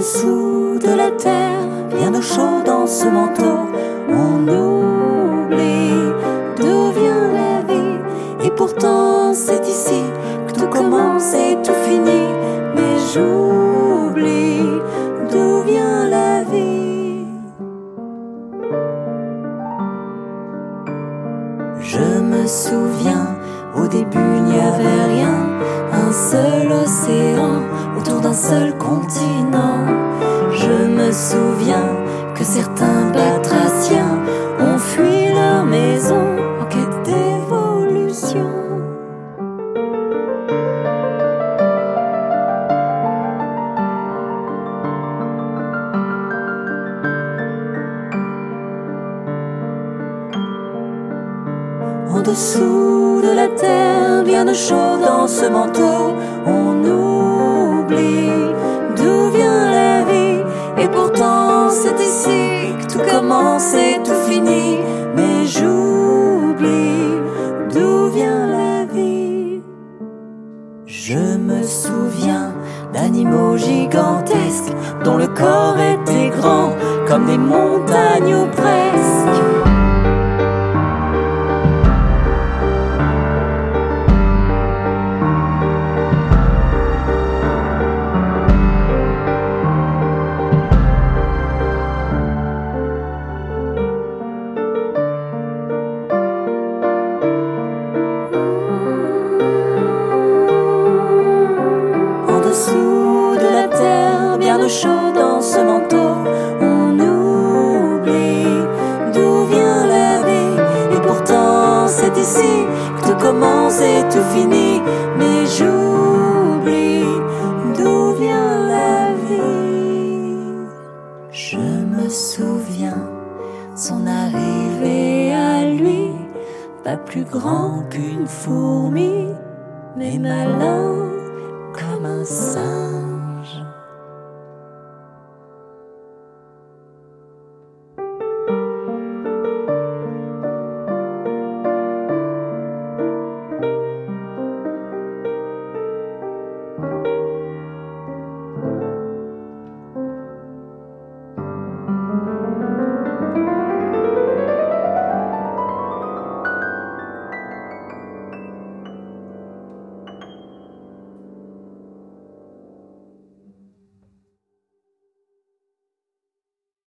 dessous de la terre, bien au chaud dans ce manteau, on oublie d'où vient la vie. Et pourtant c'est ici que tout commence et tout finit. Mais j'oublie d'où vient la vie. Je me souviens, au début il n'y avait rien, un seul océan autour d'un seul continent. Je me souviens que certains batraciens ont fui leur maison en quête d'évolution. En dessous de la terre, chaud dans ce manteau, on oublie d'où vient la vie. Et pourtant, c'est ici que tout commence et tout finit. Mais j'oublie d'où vient la vie. Je me souviens d'animaux gigantesques dont le corps était grand comme des montagnes ou chaud dans ce manteau, on oublie d'où vient la vie. Et pourtant, c'est ici que tout commence et tout finit. Mais j'oublie d'où vient la vie. Je me souviens son arrivée à lui, pas plus grand qu'une fourmi, mais malin comme un singe.